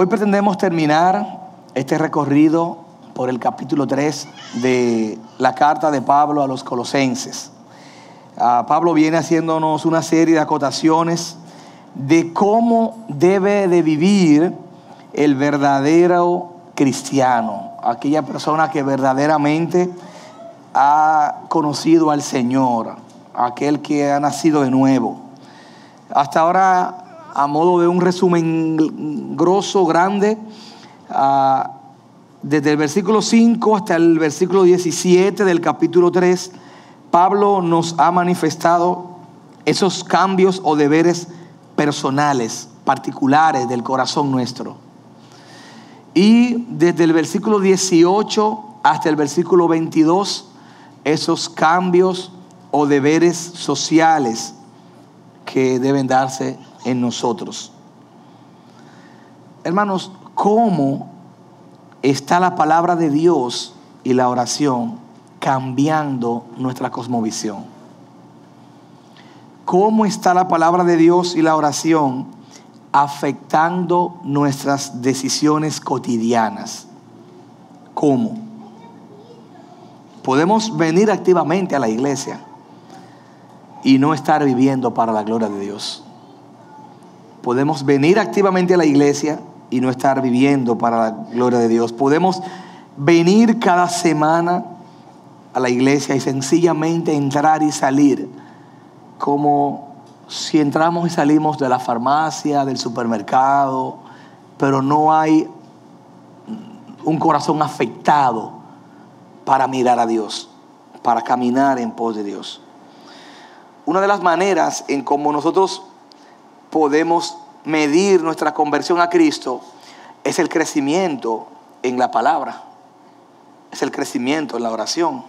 Hoy pretendemos terminar este recorrido por el capítulo 3 de la carta de Pablo a los colosenses. Ah, Pablo viene haciéndonos una serie de acotaciones de cómo debe de vivir el verdadero cristiano, aquella persona que verdaderamente ha conocido al Señor, aquel que ha nacido de nuevo. Hasta ahora a modo de un resumen grosso, grande, ah, desde el versículo 5 hasta el versículo 17 del capítulo 3, Pablo nos ha manifestado esos cambios o deberes personales, particulares del corazón nuestro. Y desde el versículo 18 hasta el versículo 22, esos cambios o deberes sociales que deben darse en nosotros. Hermanos, ¿cómo está la palabra de Dios y la oración cambiando nuestra cosmovisión? ¿Cómo está la palabra de Dios y la oración afectando nuestras decisiones cotidianas? ¿Cómo? Podemos venir activamente a la iglesia y no estar viviendo para la gloria de Dios. Podemos venir activamente a la iglesia y no estar viviendo para la gloria de Dios. Podemos venir cada semana a la iglesia y sencillamente entrar y salir como si entramos y salimos de la farmacia, del supermercado, pero no hay un corazón afectado para mirar a Dios, para caminar en pos de Dios. Una de las maneras en cómo nosotros podemos medir nuestra conversión a Cristo es el crecimiento en la palabra, es el crecimiento en la oración.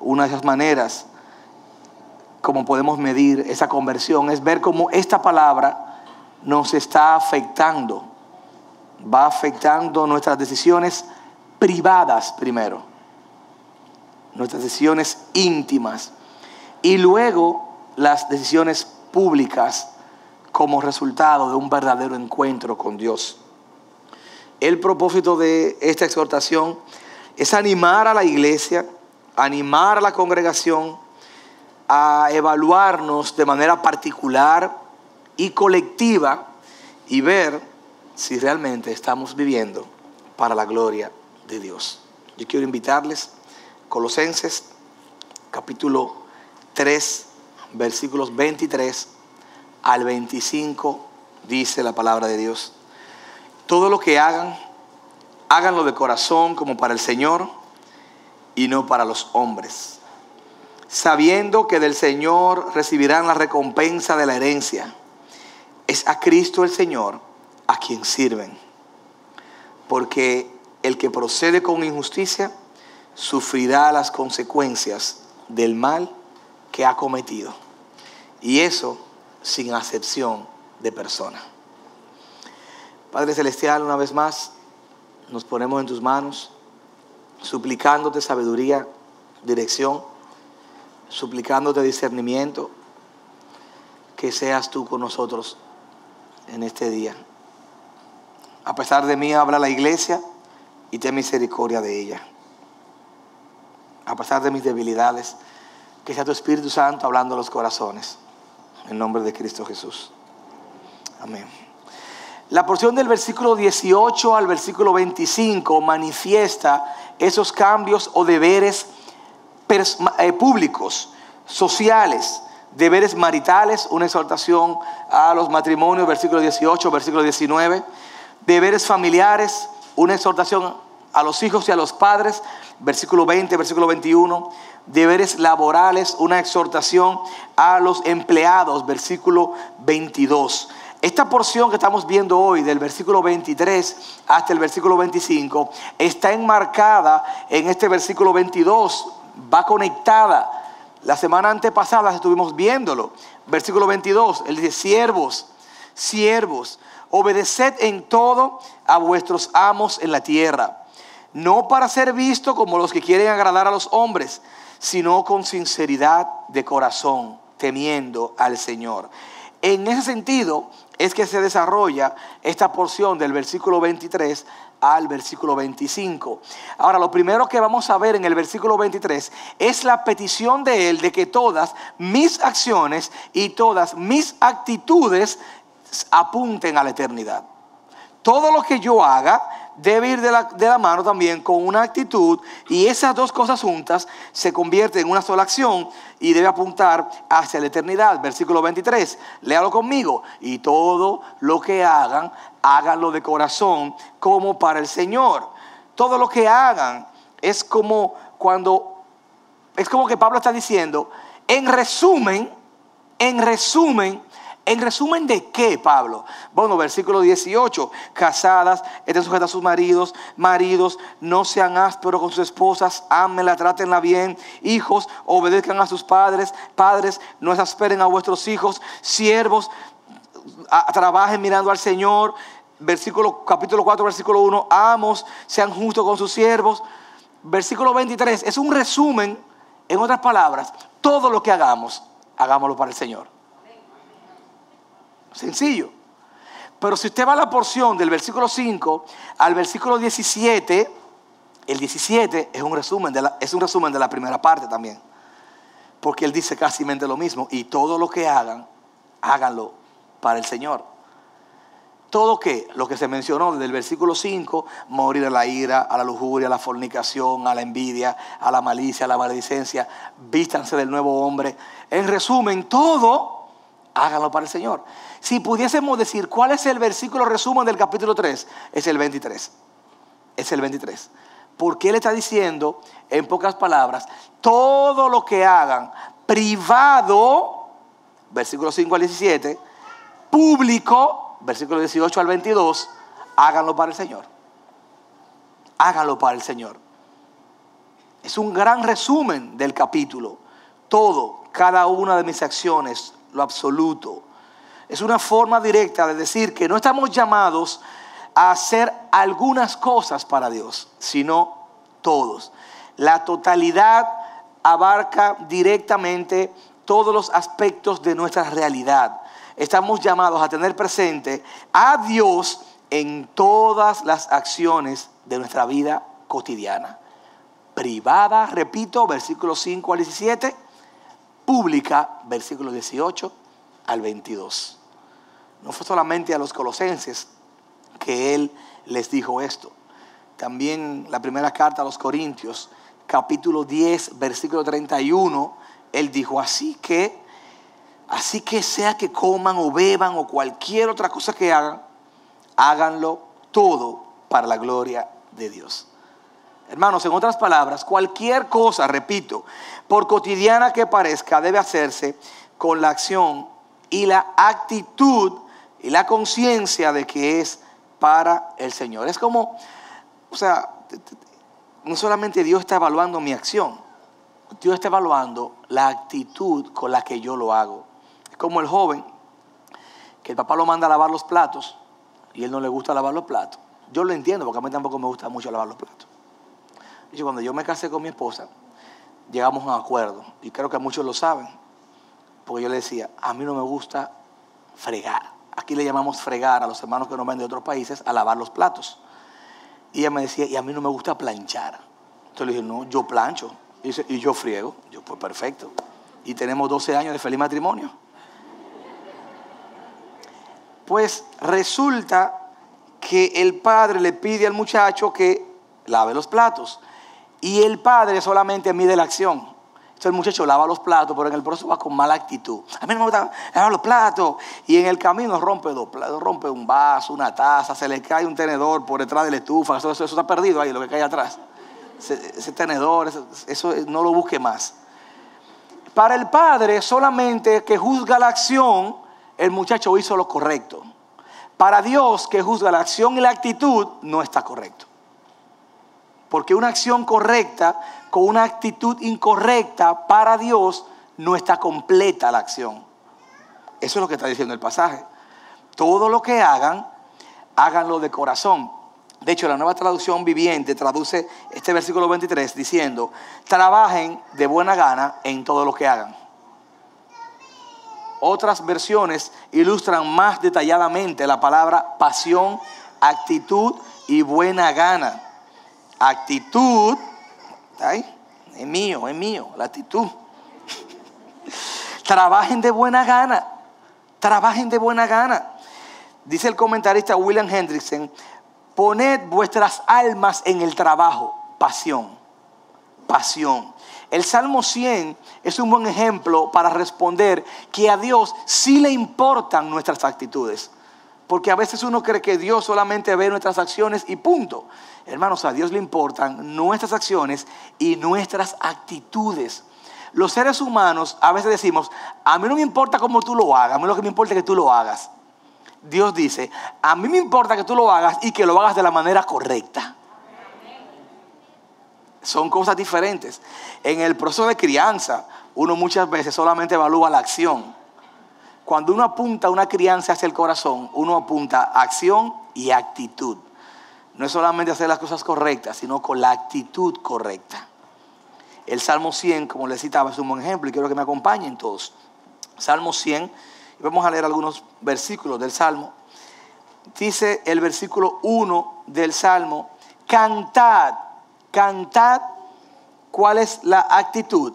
Una de esas maneras como podemos medir esa conversión es ver cómo esta palabra nos está afectando, va afectando nuestras decisiones privadas primero, nuestras decisiones íntimas y luego las decisiones públicas como resultado de un verdadero encuentro con Dios. El propósito de esta exhortación es animar a la iglesia, animar a la congregación a evaluarnos de manera particular y colectiva y ver si realmente estamos viviendo para la gloria de Dios. Yo quiero invitarles, Colosenses capítulo 3, versículos 23 al 25 dice la palabra de Dios. Todo lo que hagan, háganlo de corazón como para el Señor y no para los hombres, sabiendo que del Señor recibirán la recompensa de la herencia. Es a Cristo el Señor a quien sirven, porque el que procede con injusticia sufrirá las consecuencias del mal que ha cometido. Y eso sin acepción de persona. Padre Celestial, una vez más, nos ponemos en tus manos, suplicándote sabiduría, dirección, suplicándote discernimiento, que seas tú con nosotros en este día. A pesar de mí, habla la iglesia y ten misericordia de ella. A pesar de mis debilidades, que sea tu Espíritu Santo hablando a los corazones. En nombre de Cristo Jesús. Amén. La porción del versículo 18 al versículo 25 manifiesta esos cambios o deberes eh, públicos, sociales, deberes maritales, una exhortación a los matrimonios, versículo 18, versículo 19, deberes familiares, una exhortación a los hijos y a los padres, versículo 20, versículo 21, deberes laborales, una exhortación a los empleados, versículo 22. Esta porción que estamos viendo hoy, del versículo 23 hasta el versículo 25, está enmarcada en este versículo 22, va conectada. La semana antepasada estuvimos viéndolo. Versículo 22, él dice, siervos, siervos, obedeced en todo a vuestros amos en la tierra, no para ser visto como los que quieren agradar a los hombres, sino con sinceridad de corazón, temiendo al Señor. En ese sentido, es que se desarrolla esta porción del versículo 23 al versículo 25. Ahora, lo primero que vamos a ver en el versículo 23 es la petición de Él de que todas mis acciones y todas mis actitudes apunten a la eternidad. Todo lo que yo haga debe ir de la, mano también con una actitud y esas dos cosas juntas se convierten en una sola acción y debe apuntar hacia la eternidad. Versículo 23, léalo conmigo. Y todo lo que hagan, háganlo de corazón como para el Señor. Todo lo que hagan es como cuando, es como que Pablo está diciendo, en resumen, en resumen, ¿En resumen de qué, Pablo? Bueno, versículo 18. Casadas, estén sujetas a sus maridos. Maridos, no sean ásperos con sus esposas. Ámenla, trátenla bien. Hijos, obedezcan a sus padres. Padres, no exasperen a vuestros hijos. Siervos, trabajen mirando al Señor. Versículo, capítulo 4, versículo 1. Amos, sean justos con sus siervos. Versículo 23. Es un resumen, en otras palabras, todo lo que hagamos, hagámoslo para el Señor. Sencillo. Pero si usted va a la porción del versículo 5 al versículo 17, el 17 es un resumen de la, es un resumen de la primera parte también. Porque él dice casi lo mismo. Y todo lo que hagan, háganlo para el Señor. Todo que, lo que se mencionó desde el versículo 5, morir a la ira, a la lujuria, a la fornicación, a la envidia, a la malicia, a la maledicencia, vístanse del nuevo hombre. En resumen, todo háganlo para el Señor. Si pudiésemos decir cuál es el versículo resumen del capítulo 3, es el 23. Es el 23. Porque Él está diciendo, en pocas palabras, todo lo que hagan privado, versículo 5 al 17, público, versículo 18 al 22, háganlo para el Señor. Háganlo para el Señor. Es un gran resumen del capítulo. Todo, cada una de mis acciones, lo absoluto. Es una forma directa de decir que no estamos llamados a hacer algunas cosas para Dios, sino todos. La totalidad abarca directamente todos los aspectos de nuestra realidad. Estamos llamados a tener presente a Dios en todas las acciones de nuestra vida cotidiana. Privada, repito, versículo 5 al 17 pública, versículo 18 al 22. No fue solamente a los colosenses que él les dijo esto. También la primera carta a los Corintios, capítulo 10, versículo 31, él dijo, así que, así que sea que coman o beban o cualquier otra cosa que hagan, háganlo todo para la gloria de Dios. Hermanos, en otras palabras, cualquier cosa, repito, por cotidiana que parezca, debe hacerse con la acción y la actitud y la conciencia de que es para el Señor. Es como, o sea, no solamente Dios está evaluando mi acción, Dios está evaluando la actitud con la que yo lo hago. Es como el joven que el papá lo manda a lavar los platos y él no le gusta lavar los platos. Yo lo entiendo porque a mí tampoco me gusta mucho lavar los platos. Y cuando yo me casé con mi esposa, llegamos a un acuerdo. Y creo que muchos lo saben. Porque yo le decía, a mí no me gusta fregar. Aquí le llamamos fregar a los hermanos que nos ven de otros países a lavar los platos. Y ella me decía, y a mí no me gusta planchar. Entonces le dije, no, yo plancho. Y, y yo friego. Yo, pues perfecto. Y tenemos 12 años de feliz matrimonio. Pues resulta que el padre le pide al muchacho que lave los platos. Y el padre solamente mide la acción. Entonces el muchacho lava los platos, pero en el proceso va con mala actitud. A mí no me gusta lavar los platos. Y en el camino rompe dos platos, rompe un vaso, una taza, se le cae un tenedor por detrás de la estufa. Eso, está perdido ahí, lo que cae atrás. Ese, tenedor, eso, eso no lo busque más. Para el padre, solamente que juzga la acción, el muchacho hizo lo correcto. Para Dios, que juzga la acción y la actitud, no está correcto. Porque una acción correcta con una actitud incorrecta para Dios no está completa la acción. Eso es lo que está diciendo el pasaje. Todo lo que hagan, háganlo de corazón. De hecho, la nueva traducción viviente traduce este versículo 23 diciendo, trabajen de buena gana en todo lo que hagan. otras versiones ilustran más detalladamente la palabra pasión, actitud y buena gana. Actitud, es mío, es mío, la actitud. Trabajen de buena gana, trabajen de buena gana. Dice el comentarista William Hendrickson, poned vuestras almas en el trabajo, pasión, pasión. El Salmo 100 es un buen ejemplo para responder que a Dios sí le importan nuestras actitudes. Porque a veces uno cree que Dios solamente ve nuestras acciones y punto. Hermanos, a Dios le importan nuestras acciones y nuestras actitudes. Los seres humanos a veces decimos, a mí no me importa cómo tú lo hagas, a mí lo que me importa es que tú lo hagas. Dios dice, a mí me importa que tú lo hagas y que lo hagas de la manera correcta. Son cosas diferentes. En el proceso de crianza, uno muchas veces solamente evalúa la acción. Cuando uno apunta una crianza hacia el corazón, uno apunta acción y actitud. No es solamente hacer las cosas correctas, sino con la actitud correcta. El Salmo 100, como les citaba, es un buen ejemplo y quiero que me acompañen todos. Salmo 100, y vamos a leer algunos versículos del Salmo. Dice el versículo 1 del Salmo, cantad Cantad, ¿cuál es la actitud?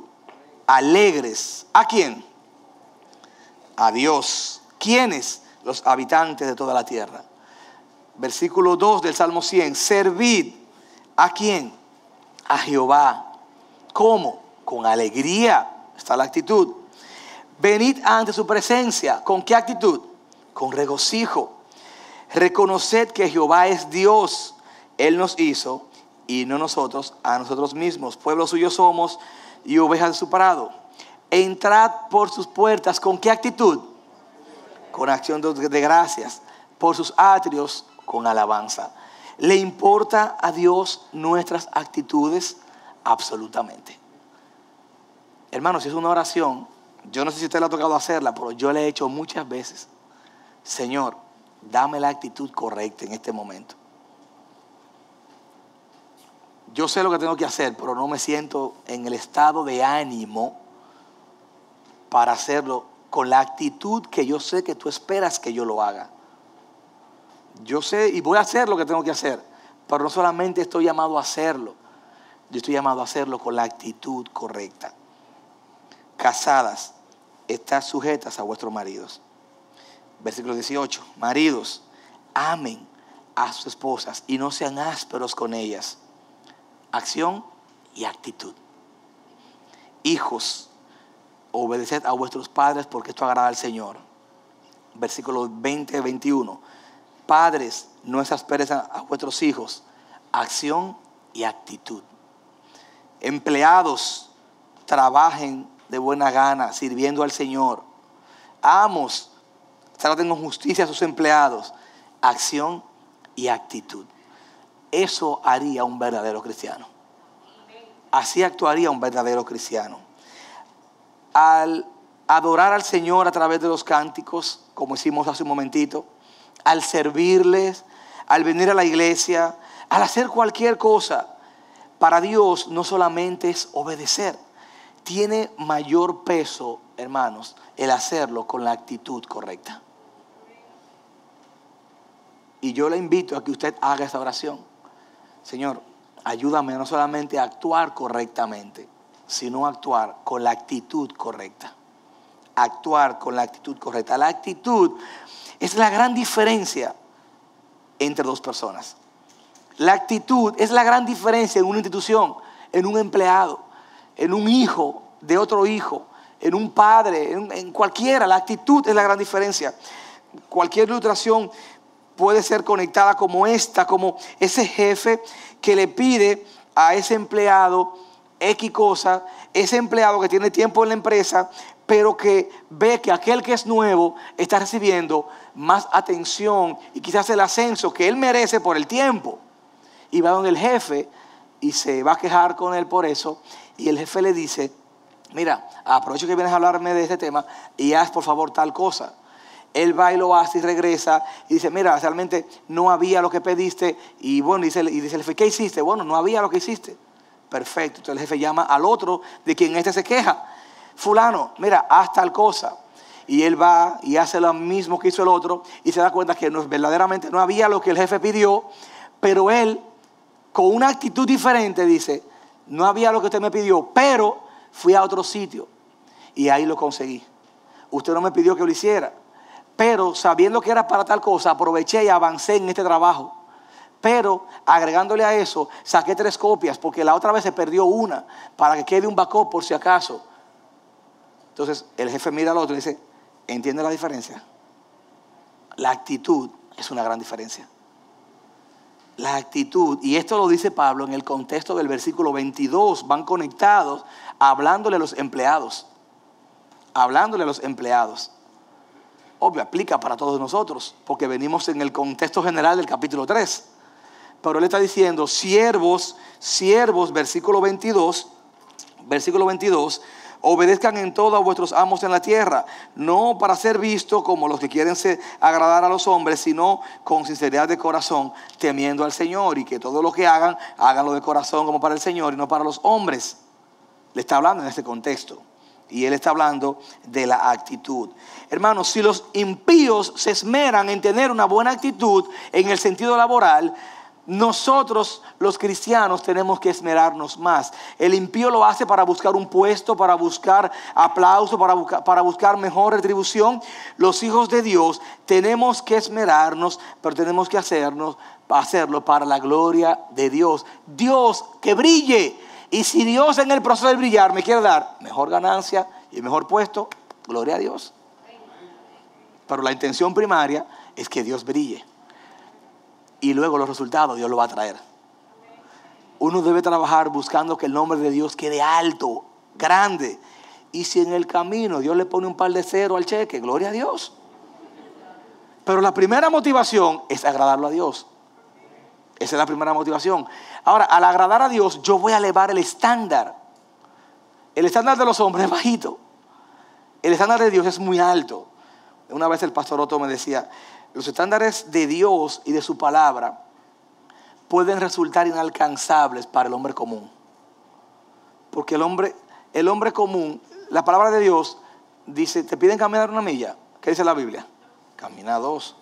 Alegres. ¿A quién? A Dios. ¿Quiénes? Los habitantes de toda la tierra. Versículo 2 del Salmo 100. Servid. ¿A quién? A Jehová. ¿Cómo? Con alegría. Está la actitud. Venid ante su presencia. ¿Con qué actitud? Con regocijo. Reconoced que Jehová es Dios. Él nos hizo y no nosotros a nosotros mismos. Pueblo suyo somos y ovejas de su parado. Entrad por sus puertas con qué actitud? Con acción de gracias. Por sus atrios con alabanza. ¿Le importa a Dios nuestras actitudes? Absolutamente. Hermanos, si es una oración, yo no sé si usted le ha tocado hacerla, pero yo la he hecho muchas veces. Señor, dame la actitud correcta en este momento yo sé lo que tengo que hacer, pero no me siento en el estado de ánimo para hacerlo con la actitud que yo sé que tú esperas que yo lo haga. Yo sé y voy a hacer lo que tengo que hacer, pero no solamente estoy llamado a hacerlo, yo estoy llamado a hacerlo con la actitud correcta. Casadas, estás sujetas a vuestros maridos. Versículo 18, maridos, amen a sus esposas y no sean ásperos con ellas acción y actitud. Hijos, obedeced a vuestros padres porque esto agrada al Señor. Versículos 20, 21. Padres, no exasperes a vuestros hijos. Acción y actitud. Empleados, trabajen de buena gana, sirviendo al Señor. Amos, traten con justicia a sus empleados. Acción y actitud. Eso haría un verdadero cristiano. Así actuaría un verdadero cristiano. Al adorar al Señor a través de los cánticos, como hicimos hace un momentito, al servirles, al venir a la iglesia, al hacer cualquier cosa, para Dios no solamente es obedecer, tiene mayor peso, hermanos, el hacerlo con la actitud correcta. Y yo le invito a que usted haga esa oración. Señor, ayúdame no solamente a actuar correctamente, sino actuar con la actitud correcta. Actuar con la actitud correcta. La actitud es la gran diferencia entre dos personas. La actitud es la gran diferencia en una institución, en un empleado, en un hijo de otro hijo, en un padre, en, cualquiera. La actitud es la gran diferencia. Cualquier ilustración puede ser conectada como esta, como ese jefe que le pide a ese empleado X cosa, ese empleado que tiene tiempo en la empresa, pero que ve que aquel que es nuevo está recibiendo más atención y quizás el ascenso que él merece por el tiempo. Y va donde el jefe y se va a quejar con él por eso. Y el jefe le dice, mira, aprovecho que vienes a hablarme de este tema y haz por favor tal cosa él va y lo hace y regresa y dice, mira, realmente no había lo que pediste. Y bueno, dice, y dice el jefe, ¿qué hiciste? Bueno, no había lo que hiciste. Perfecto. Entonces el jefe llama al otro de quien este se queja. Fulano, mira, haz tal cosa. y él va y hace lo mismo que hizo el otro y se da cuenta que verdaderamente no había lo que el jefe pidió, pero él con una actitud diferente dice, no había lo que usted me pidió, pero fui a otro sitio y ahí lo conseguí. Usted no me pidió que lo hiciera, pero sabiendo que era para tal cosa, aproveché y avancé en este trabajo. Pero agregándole a eso, saqué tres copias porque la otra vez se perdió una para que quede un backup por si acaso. Entonces el jefe mira al otro y dice, ¿entiende la diferencia? La actitud es una gran diferencia. La actitud, y esto lo dice Pablo en el contexto del versículo 22, van conectados hablándole a los empleados. Hablándole a los empleados. Obvio, aplica para todos nosotros, porque venimos en el contexto general del capítulo 3. Pero él está diciendo, siervos, siervos, versículo 22, versículo 22, obedezcan en todo a vuestros amos en la tierra, no para ser visto como los que quieren agradar a los hombres, sino con sinceridad de corazón, temiendo al Señor, y que todo lo que hagan, háganlo de corazón como para el Señor y no para los hombres. Le está hablando en este contexto. Y él está hablando de la actitud. Hermanos, si los impíos se esmeran en tener una buena actitud en el sentido laboral, nosotros los cristianos tenemos que esmerarnos más. El impío lo hace para buscar un puesto, para buscar aplauso, para buscar, para buscar mejor retribución. Los hijos de Dios tenemos que esmerarnos, pero tenemos que hacernos, hacerlo para la gloria de Dios. Dios que brille. Y si Dios en el proceso de brillar me quiere dar mejor ganancia y mejor puesto, gloria a Dios. Pero la intención primaria es que Dios brille y luego los resultados Dios lo va a traer. Uno debe trabajar buscando que el nombre de Dios quede alto, grande. Y si en el camino Dios le pone un par de cero al cheque, gloria a Dios. Pero la primera motivación es agradarlo a Dios. Esa es la primera motivación. Ahora, al agradar a Dios, yo voy a elevar el estándar. El estándar de los hombres es bajito. El estándar de Dios es muy alto. Una vez el pastor Otto me decía, los estándares de Dios y de su palabra pueden resultar inalcanzables para el hombre común. Porque el hombre, el hombre común, la palabra de Dios dice, te piden caminar una milla. ¿Qué dice la Biblia? Camina dos.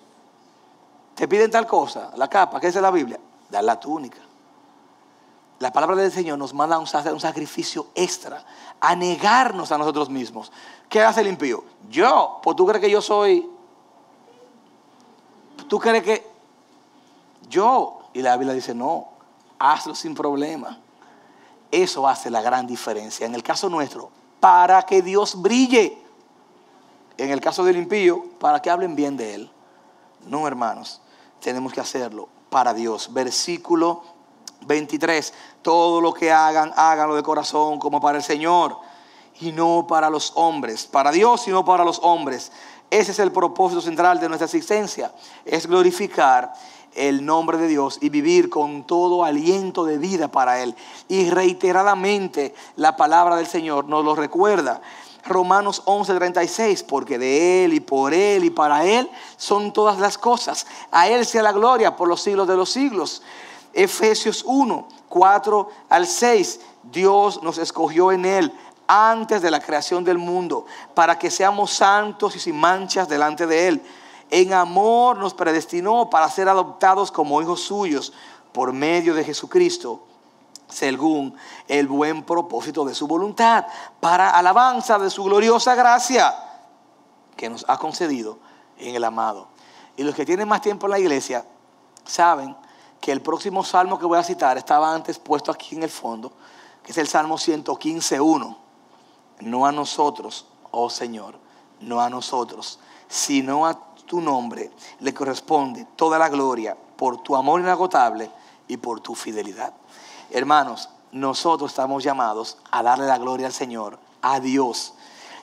Te piden tal cosa, la capa, ¿qué dice la Biblia? Dar la túnica. La palabra del Señor nos manda un sacrificio extra, a negarnos a nosotros mismos. ¿Qué hace el impío? Yo, pues tú crees que yo soy ¿Tú crees que yo? Y la Biblia dice, no, hazlo sin problema. Eso hace la gran diferencia. En el caso nuestro, para que Dios brille. En el caso del impío, para que hablen bien de Él. No, hermanos, tenemos que hacerlo para Dios. Versículo 23. Todo lo que hagan, háganlo de corazón como para el Señor y no para los hombres. Para Dios y no para los hombres ese es el propósito central de nuestra existencia, es glorificar el nombre de Dios y vivir con todo aliento de vida para Él. Y reiteradamente la palabra del Señor nos lo recuerda. Romanos 11:36, porque de Él y por Él y para Él son todas las cosas. A Él sea la gloria por los siglos de los siglos. Efesios 1, 4 al 6, Dios nos escogió en Él antes de la creación del mundo, para que seamos santos y sin manchas delante de Él. En amor nos predestinó para ser adoptados como hijos suyos por medio de Jesucristo, según el buen propósito de su voluntad, para alabanza de su gloriosa gracia que nos ha concedido en el amado. Y los que tienen más tiempo en la iglesia saben que el próximo salmo que voy a citar estaba antes puesto aquí en el fondo, que es el Salmo 115.1 no a nosotros, oh Señor, no a nosotros, sino a tu nombre le corresponde toda la gloria por tu amor inagotable y por tu fidelidad. Hermanos, nosotros estamos llamados a darle la gloria al Señor, a Dios.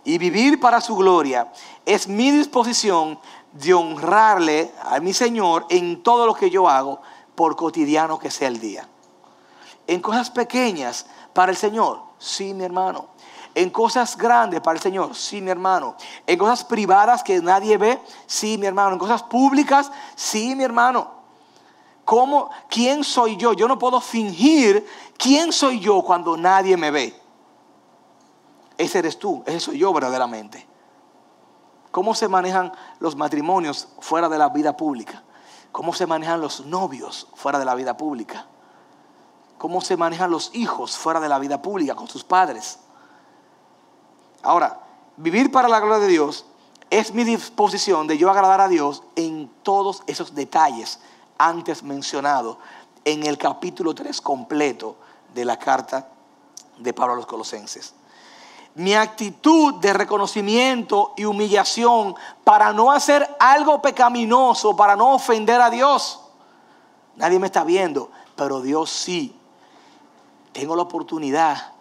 Y vivir para su gloria es mi disposición de honrarle a mi Señor en todo lo que yo hago, por cotidiano que sea el día. En cosas pequeñas para el Señor, sí, mi hermano. En cosas grandes para el Señor, sí, mi hermano. En cosas privadas que nadie ve, sí, mi hermano. En cosas públicas, sí, mi hermano. ¿Cómo? ¿Quién soy yo? Yo no puedo fingir quién soy yo cuando nadie me ve. Ese eres tú, ese soy yo verdaderamente. ¿Cómo se manejan los matrimonios fuera de la vida pública? ¿Cómo se manejan los novios fuera de la vida pública? ¿Cómo se manejan los hijos fuera de la vida pública con sus padres? Ahora, vivir para la gloria de Dios es mi disposición de yo agradar a Dios en todos esos detalles antes mencionados en el capítulo 3 completo de la carta de Pablo a los Colosenses. Mi actitud de reconocimiento y humillación para no hacer algo pecaminoso, para no ofender a Dios. Nadie me está viendo, pero Dios sí. Tengo la oportunidad,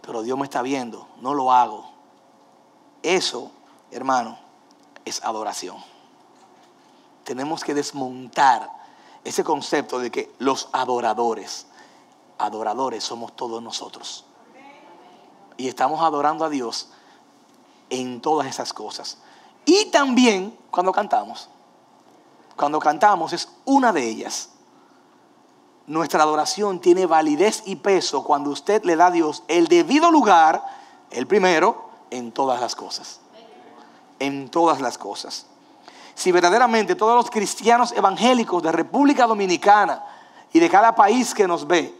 pero Dios me está viendo, no lo hago. Eso, hermano, es adoración. Tenemos que desmontar ese concepto de que los adoradores, adoradores somos todos nosotros. Y estamos adorando a Dios en todas esas cosas. Y también cuando cantamos. Cuando cantamos es una de ellas. Nuestra adoración tiene validez y peso cuando usted le da a Dios el debido lugar, el primero, en todas las cosas. En todas las cosas. Si verdaderamente todos los cristianos evangélicos de República Dominicana y de cada país que nos ve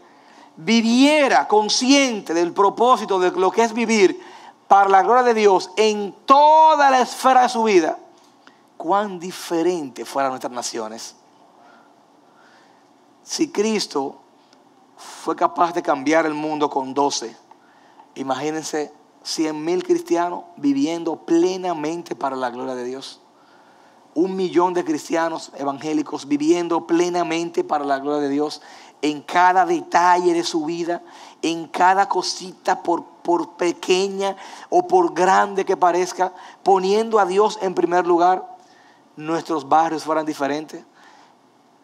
viviera consciente del propósito de lo que es vivir para la gloria de Dios en toda la esfera de su vida, cuán diferente fueran nuestras naciones. Si Cristo fue capaz de cambiar el mundo con 12, imagínense 100 mil cristianos viviendo plenamente para la gloria de Dios. Un millón de cristianos evangélicos viviendo plenamente para la gloria de Dios en cada detalle de su vida, en cada cosita, por, por pequeña o por grande que parezca, poniendo a Dios en primer lugar, nuestros barrios fueran diferentes,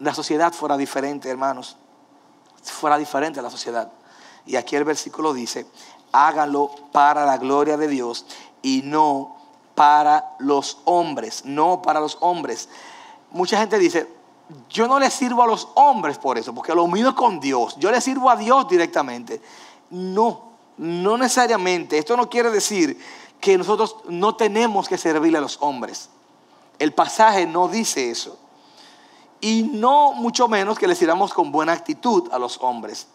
la sociedad fuera diferente, hermanos, fuera diferente la sociedad. Y aquí el versículo dice, háganlo para la gloria de Dios y no para los hombres, no para los hombres. Mucha gente dice, yo no le sirvo a los hombres por eso, porque lo mío es con Dios, yo le sirvo a Dios directamente. No, no necesariamente. Esto no quiere decir que nosotros no tenemos que servirle a los hombres. El pasaje no dice eso. Y no mucho menos que le sirvamos con buena actitud a los hombres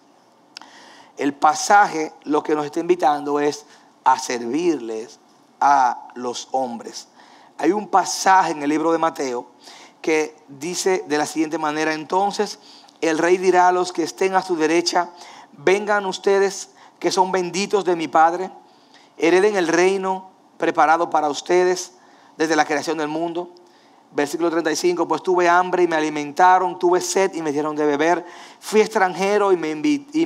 el pasaje lo que nos está invitando es a servirles a los hombres. Hay un pasaje en el libro de Mateo que dice de la siguiente manera, entonces el rey dirá a los que estén a su derecha, vengan ustedes que son benditos de mi Padre, hereden el reino preparado para ustedes desde la creación del mundo. Versículo 35, pues tuve hambre y me alimentaron, tuve sed y me dieron de beber, fui extranjero y me,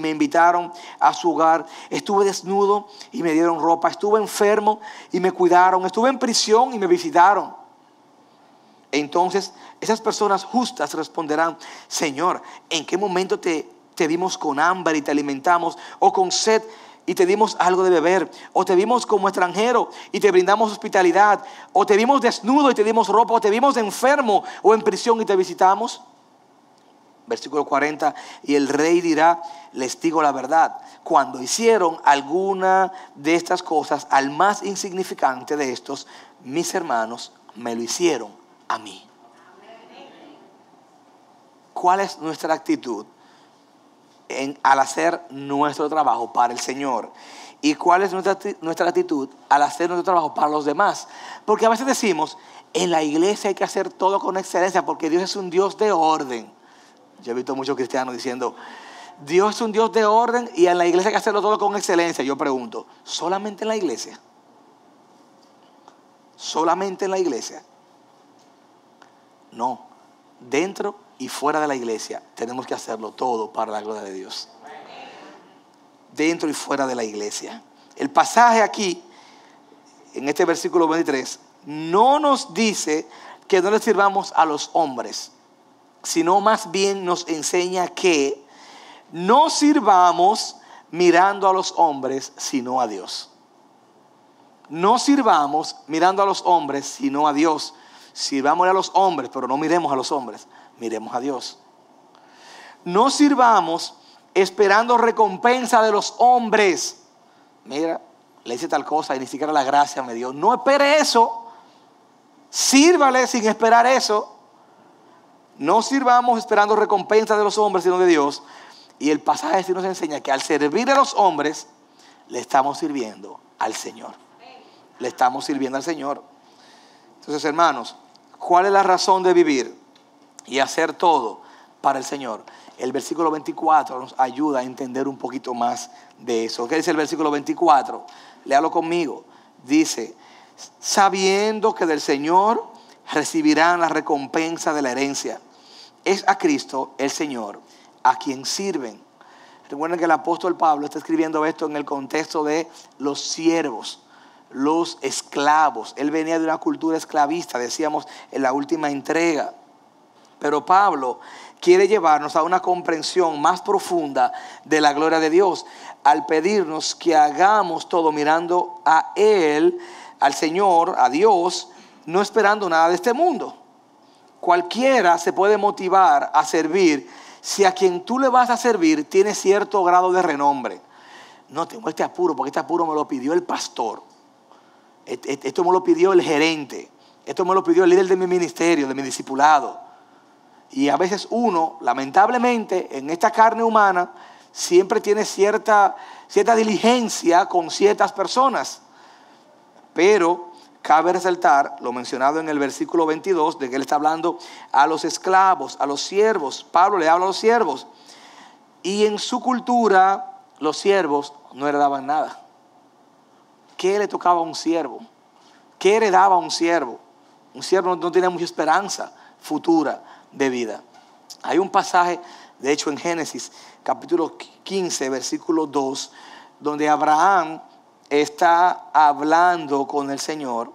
invitaron a su hogar, estuve desnudo y me dieron ropa, estuve enfermo y me cuidaron, estuve en prisión y me visitaron. Entonces esas personas justas responderán, Señor, ¿en qué momento te, te vimos con hambre y te alimentamos o con sed y te dimos algo de beber, o te vimos como extranjero y te brindamos hospitalidad, o te vimos desnudo y te dimos ropa, o te vimos enfermo o en prisión y te visitamos. Versículo 40, y el rey dirá, les digo la verdad, cuando hicieron alguna de estas cosas al más insignificante de estos, mis hermanos me lo hicieron a mí. ¿Cuál es nuestra actitud al hacer nuestro trabajo para el Señor. ¿Y cuál es nuestra, nuestra actitud al hacer nuestro trabajo para los demás? Porque a veces decimos, en la iglesia hay que hacer todo con excelencia porque Dios es un Dios de orden. Yo he visto muchos cristianos diciendo, Dios es un Dios de orden y en la iglesia hay que hacerlo todo con excelencia. Yo pregunto, ¿solamente en la iglesia? ¿Solamente en la iglesia? No, dentro y fuera de la iglesia, tenemos que hacerlo todo para la gloria de Dios. Dentro y fuera de la iglesia. El pasaje aquí, en este versículo 23, no nos dice que no le sirvamos a los hombres, sino más bien nos enseña que no sirvamos mirando a los hombres, sino a Dios. No sirvamos mirando a los hombres, sino a Dios. Sirvamos a los hombres, pero no miremos a los hombres miremos a Dios. No sirvamos esperando recompensa de los hombres. Mira, le hice tal cosa y ni siquiera la gracia me dio. No espere eso. Sírvale sin esperar eso. No sirvamos esperando recompensa de los hombres, sino de Dios. Y el pasaje sí nos enseña que al servir a los hombres, le estamos sirviendo al Señor. Le estamos sirviendo al Señor. Entonces, hermanos, ¿cuál es la razón de vivir y hacer todo para el Señor? El versículo 24 nos ayuda a entender un poquito más de eso. ¿Qué dice el versículo 24? Léalo conmigo. Dice, sabiendo que del Señor recibirán la recompensa de la herencia. Es a Cristo el Señor a quien sirven. Recuerden que el apóstol Pablo está escribiendo esto en el contexto de los siervos, los esclavos. Él venía de una cultura esclavista, decíamos en la última entrega. Pero Pablo quiere llevarnos a una comprensión más profunda de la gloria de Dios al pedirnos que hagamos todo mirando a Él, al Señor, a Dios, no esperando nada de este mundo. Cualquiera se puede motivar a servir si a quien tú le vas a servir tiene cierto grado de renombre. No tengo este apuro porque este apuro me lo pidió el pastor. Esto me lo pidió el gerente. Esto me lo pidió el líder de mi ministerio, de mi discipulado. Y a veces uno, lamentablemente, en esta carne humana, siempre tiene cierta, cierta diligencia con ciertas personas. Pero Cabe resaltar lo mencionado en el versículo 22 de que él está hablando a los esclavos, a los siervos. Pablo le habla a los siervos. Y en su cultura los siervos no heredaban nada. ¿Qué le tocaba a un siervo? ¿Qué heredaba a un siervo? Un siervo no tiene mucha esperanza futura de vida. Hay un pasaje, de hecho en Génesis capítulo 15, versículo 2, donde Abraham está hablando con el Señor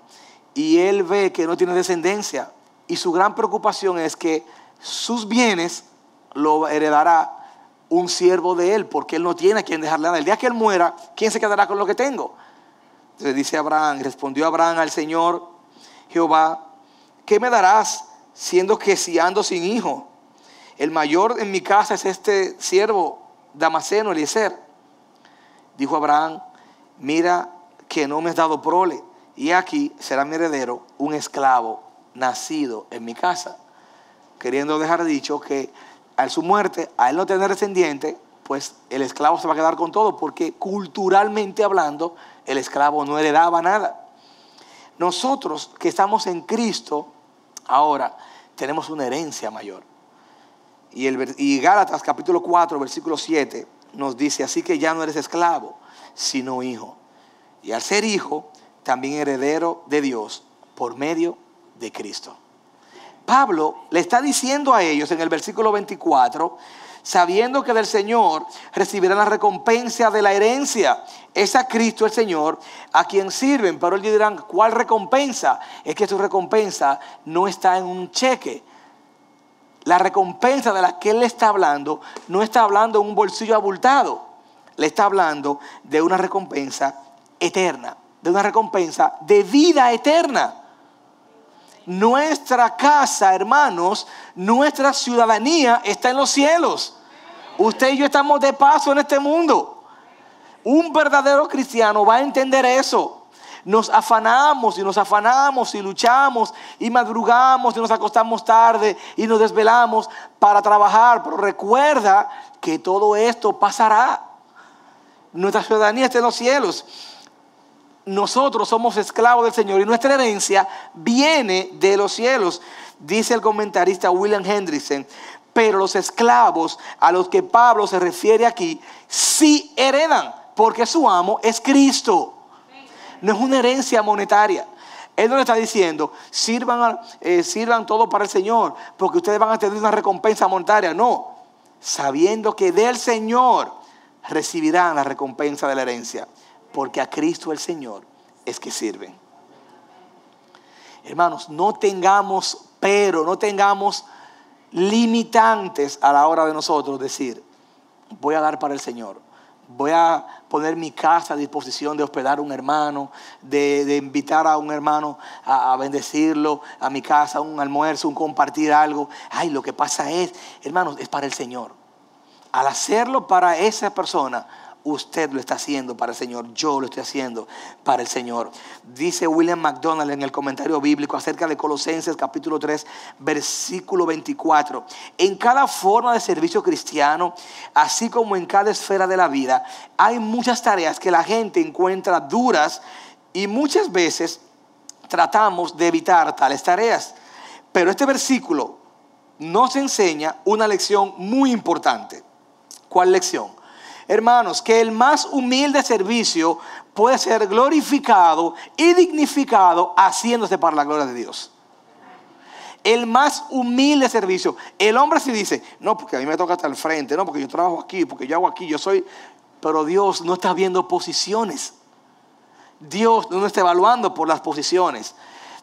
y él ve que no tiene descendencia y su gran preocupación es que sus bienes lo heredará un siervo de él porque él no tiene a quien dejarle nada. El día que él muera, ¿quién se quedará con lo que tengo? Entonces dice Abraham, respondió Abraham al Señor Jehová, ¿qué me darás siendo que si ando sin hijo? El mayor en mi casa es este siervo Damaseno, Eliezer. Dijo Abraham, mira que no me has dado prole, y aquí será mi heredero un esclavo nacido en mi casa. Queriendo dejar dicho que a su muerte, a él no tener descendiente, pues el esclavo se va a quedar con todo, porque culturalmente hablando, el esclavo no heredaba nada. Nosotros que estamos en Cristo, ahora tenemos una herencia mayor. Y, el, y Gálatas capítulo 4, versículo 7 nos dice, así que ya no eres esclavo, sino hijo. Y al ser hijo, también heredero de Dios por medio de Cristo. Pablo le está diciendo a ellos en el versículo 24, sabiendo que del Señor recibirán la recompensa de la herencia. Es a Cristo el Señor a quien sirven. Pero ellos dirán, ¿cuál recompensa? Es que su recompensa no está en un cheque. La recompensa de la que él está hablando no está hablando en un bolsillo abultado. Le está hablando de una recompensa eterna, de una recompensa de vida eterna. Nuestra casa, hermanos, nuestra ciudadanía está en los cielos. Usted y yo estamos de paso en este mundo. Un verdadero cristiano va a entender eso. Nos afanamos y nos afanamos y luchamos y madrugamos y nos acostamos tarde y nos desvelamos para trabajar. Pero recuerda que todo esto pasará. Nuestra ciudadanía está en los cielos nosotros somos esclavos del Señor y nuestra herencia viene de los cielos. Dice el comentarista William Hendrickson, pero los esclavos a los que Pablo se refiere aquí sí heredan, porque su amo es Cristo. No es una herencia monetaria. Él no le está diciendo, sirvan, eh, sirvan todo para el Señor, porque ustedes van a tener una recompensa monetaria. No, sabiendo que del Señor recibirán la recompensa de la herencia porque a Cristo el Señor es que sirven. Hermanos, no tengamos pero, no tengamos limitantes a la hora de nosotros decir, voy a dar para el Señor, voy a poner mi casa a disposición de hospedar a un hermano, de, invitar a un hermano a, a, bendecirlo, a mi casa, un almuerzo, un compartir algo. Ay, lo que pasa es, hermanos, es para el Señor. Al hacerlo para esa persona, Usted lo está haciendo para el Señor, yo lo estoy haciendo para el Señor. Dice William McDonald en el comentario bíblico acerca de Colosenses capítulo 3, versículo 24. En cada forma de servicio cristiano, así como en cada esfera de la vida, hay muchas tareas que la gente encuentra duras y muchas veces tratamos de evitar tales tareas. Pero este versículo nos enseña una lección muy importante. ¿Cuál lección? Hermanos, que el más humilde servicio puede ser glorificado y dignificado haciéndose para la gloria de Dios. El más humilde servicio. El hombre si dice, no, porque a mí me toca estar al frente, no, porque yo trabajo aquí, porque yo hago aquí, yo soy... Pero Dios no está viendo posiciones. Dios no está evaluando por las posiciones.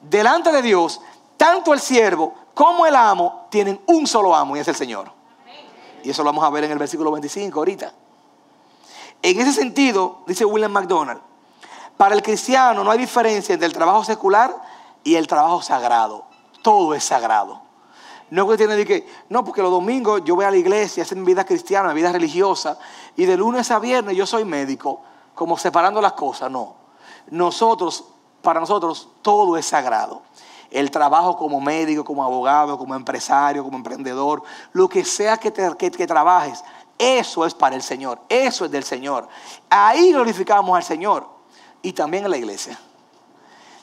Delante de Dios, tanto el siervo como el amo tienen un solo amo y es el Señor. Y eso lo vamos a ver en el versículo 25 ahorita. En ese sentido, dice William McDonald, para el cristiano no hay diferencia entre el trabajo secular y el trabajo sagrado. Todo es sagrado. No es que tiene que, no, porque los domingos yo voy a la iglesia, hacer mi vida cristiana, mi vida religiosa, y de lunes a viernes yo soy médico, como separando las cosas. No. Nosotros, para nosotros, todo es sagrado. El trabajo como médico, como abogado, como empresario, como emprendedor, lo que sea que, que trabajes, eso es para el Señor, eso es del Señor. Ahí glorificamos al Señor y también en la iglesia.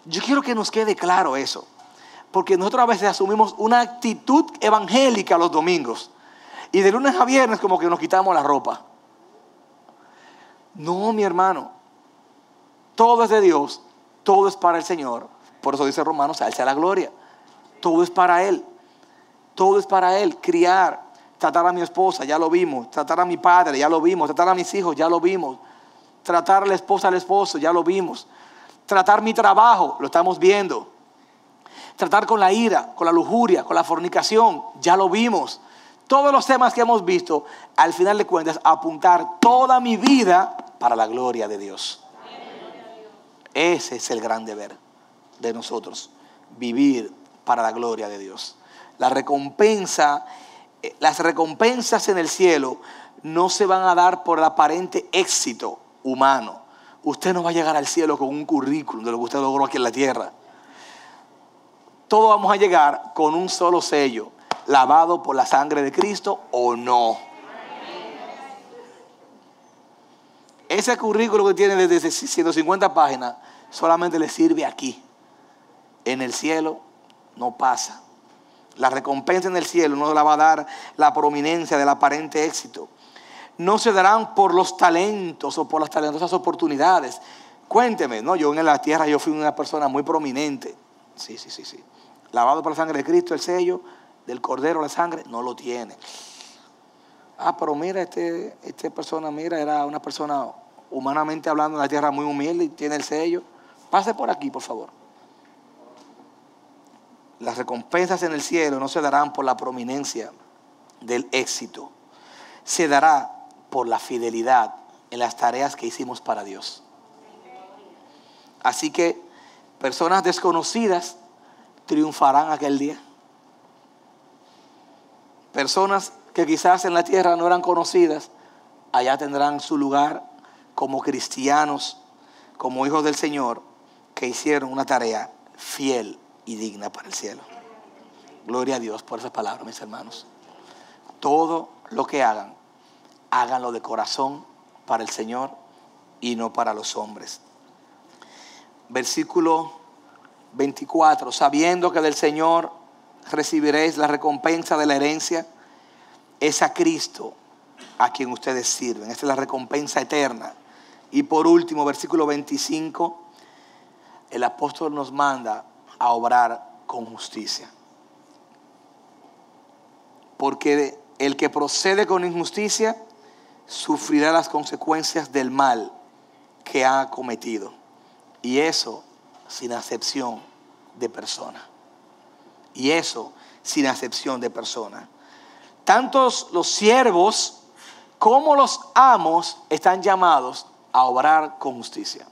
Yo quiero que nos quede claro eso, porque nosotros a veces asumimos una actitud evangélica los domingos y de lunes a viernes como que nos quitamos la ropa. No, mi hermano, todo es de Dios, todo es para el Señor. Por eso dice Romanos, alza la gloria. Todo es para Él, todo es para Él, criar, Tratar a mi esposa, ya lo vimos. Tratar a mi padre, ya lo vimos. Tratar a mis hijos, ya lo vimos. Tratar a la esposa al esposo, ya lo vimos. Tratar mi trabajo, lo estamos viendo. Tratar con la ira, con la lujuria, con la fornicación, ya lo vimos. Todos los temas que hemos visto, al final de cuentas, apuntar toda mi vida para la gloria de Dios. Ese es el gran deber de nosotros, vivir para la gloria de Dios. La recompensa las recompensas en el cielo no se van a dar por el aparente éxito humano. Usted no va a llegar al cielo con un currículum de lo que usted logró aquí en la tierra. Todos vamos a llegar con un solo sello, lavado por la sangre de Cristo o no. Ese currículum que tiene desde 150 páginas solamente le sirve aquí. En el cielo no pasa. La recompensa en el cielo no la va a dar la prominencia del aparente éxito. No se darán por los talentos o por las talentosas oportunidades. Cuénteme, ¿no? Yo en la tierra yo fui una persona muy prominente. Sí, sí, sí, sí. Lavado por la sangre de Cristo, el sello del Cordero, la sangre, no lo tiene. Ah, pero mira, este, esta persona, mira, era una persona humanamente hablando en la tierra muy humilde y tiene el sello. Pase por aquí, por favor. Las recompensas en el cielo no se darán por la prominencia del éxito, se dará por la fidelidad en las tareas que hicimos para Dios. Así que personas desconocidas triunfarán aquel día. Personas que quizás en la tierra no eran conocidas, allá tendrán su lugar como cristianos, como hijos del Señor, que hicieron una tarea fiel y digna para el cielo. Gloria a Dios por esa palabra, mis hermanos. Todo lo que hagan, háganlo de corazón para el Señor y no para los hombres. Versículo 24, sabiendo que del Señor recibiréis la recompensa de la herencia, es a Cristo a quien ustedes sirven. Esta es la recompensa eterna. Y por último, versículo 25, el apóstol nos manda a obrar con justicia. Porque el que procede con injusticia sufrirá las consecuencias del mal que ha cometido. Y eso sin acepción de persona. Y eso sin acepción de persona. Tantos los siervos como los amos están llamados a obrar con justicia.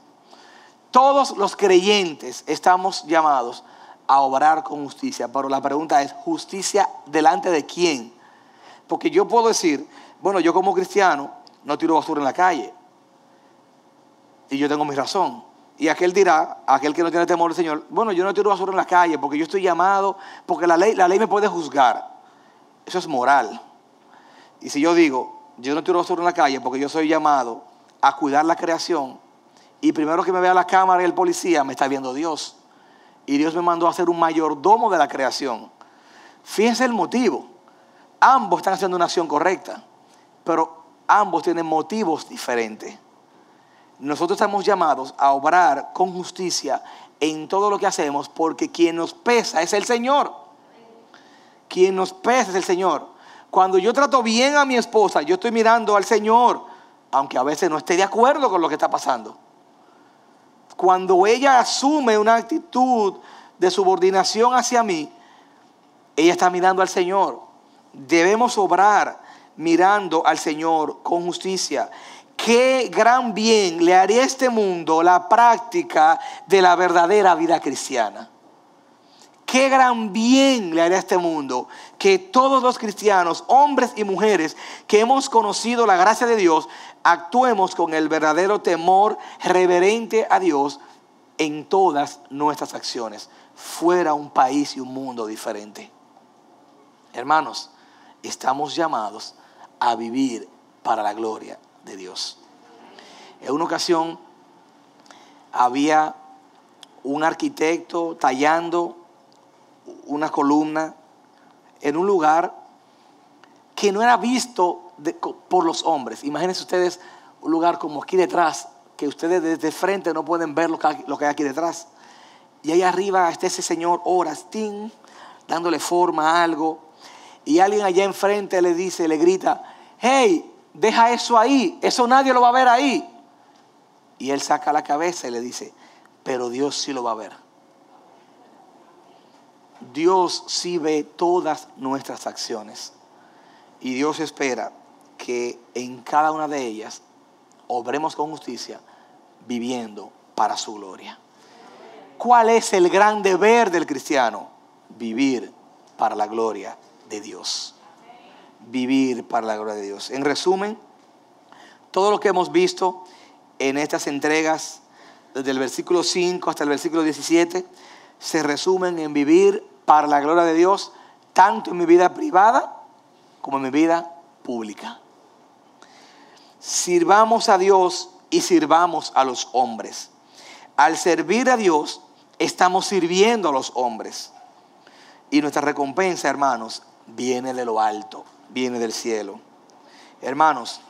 Todos los creyentes estamos llamados a obrar con justicia, pero la pregunta es, ¿justicia delante de quién? Porque yo puedo decir, bueno, yo como cristiano no tiro basura en la calle, y yo tengo mi razón. Y aquel dirá, aquel que no tiene temor del Señor, bueno, yo no tiro basura en la calle porque yo estoy llamado, porque la ley, la ley me puede juzgar. Eso es moral. Y si yo digo, yo no tiro basura en la calle porque yo soy llamado a cuidar la creación, y primero que me vea la cámara y el policía, me está viendo Dios. Y Dios me mandó a ser un mayordomo de la creación. Fíjense el motivo. Ambos están haciendo una acción correcta, pero ambos tienen motivos diferentes. Nosotros estamos llamados a obrar con justicia en todo lo que hacemos porque quien nos pesa es el Señor. Quien nos pesa es el Señor. Cuando yo trato bien a mi esposa, yo estoy mirando al Señor, aunque a veces no esté de acuerdo con lo que está pasando. Cuando ella asume una actitud de subordinación hacia mí, ella está mirando al Señor. Debemos obrar mirando al Señor con justicia. Qué gran bien le haría a este mundo la práctica de la verdadera vida cristiana. Qué gran bien le haría a este mundo que todos los cristianos, hombres y mujeres que hemos conocido la gracia de Dios, actuemos con el verdadero temor reverente a Dios en todas nuestras acciones, fuera un país y un mundo diferente. Hermanos, estamos llamados a vivir para la gloria de Dios. En una ocasión había un arquitecto tallando una columna en un lugar que no era visto por los hombres. Imagínense ustedes un lugar como aquí detrás, que ustedes desde frente no pueden ver lo que, hay aquí detrás. Y ahí arriba está ese señor horas, dándole forma a algo. Y alguien allá enfrente le dice, le grita, hey, deja eso ahí, eso nadie lo va a ver ahí. Y él saca la cabeza y le dice, pero Dios sí lo va a ver. Dios sí ve todas nuestras acciones. Y Dios espera que en cada una de ellas obremos con justicia, viviendo para su gloria. ¿Cuál es el gran deber del cristiano? Vivir para la gloria de Dios. Vivir para la gloria de Dios. En resumen, todo lo que hemos visto en estas entregas, desde el versículo 5 hasta el versículo 17, se resumen en vivir para la gloria de Dios, tanto en mi vida privada como en mi vida pública. Sirvamos a Dios y sirvamos a los hombres. Al servir a Dios, estamos sirviendo a los hombres. Y nuestra recompensa, hermanos, viene de lo alto, viene del cielo. Hermanos,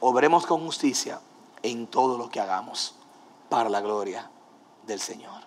obremos con justicia en todo lo que hagamos para la gloria del Señor.